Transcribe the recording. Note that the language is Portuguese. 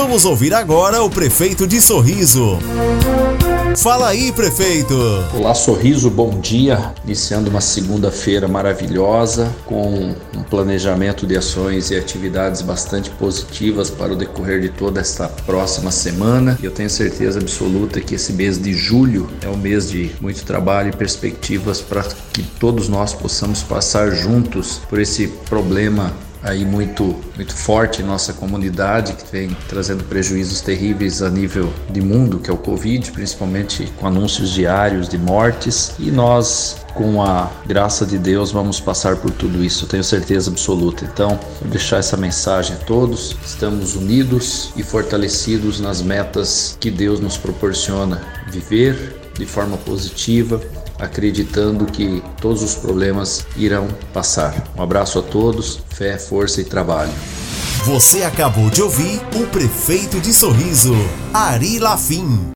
Vamos ouvir agora o prefeito de Sorriso. Fala aí, prefeito! Olá, Sorriso, bom dia. Iniciando uma segunda-feira maravilhosa, com um planejamento de ações e atividades bastante positivas para o decorrer de toda esta próxima semana. Eu tenho certeza absoluta que esse mês de julho é um mês de muito trabalho e perspectivas para que todos nós possamos passar juntos por esse problema aí muito muito forte em nossa comunidade que vem trazendo prejuízos terríveis a nível de mundo que é o Covid, principalmente com anúncios diários de mortes. E nós com a graça de Deus vamos passar por tudo isso, tenho certeza absoluta. Então, vou deixar essa mensagem a todos. Estamos unidos e fortalecidos nas metas que Deus nos proporciona viver de forma positiva, acreditando que todos os problemas irão passar. Um abraço a todos, fé, força e trabalho. Você acabou de ouvir o prefeito de Sorriso, Ari Lafim.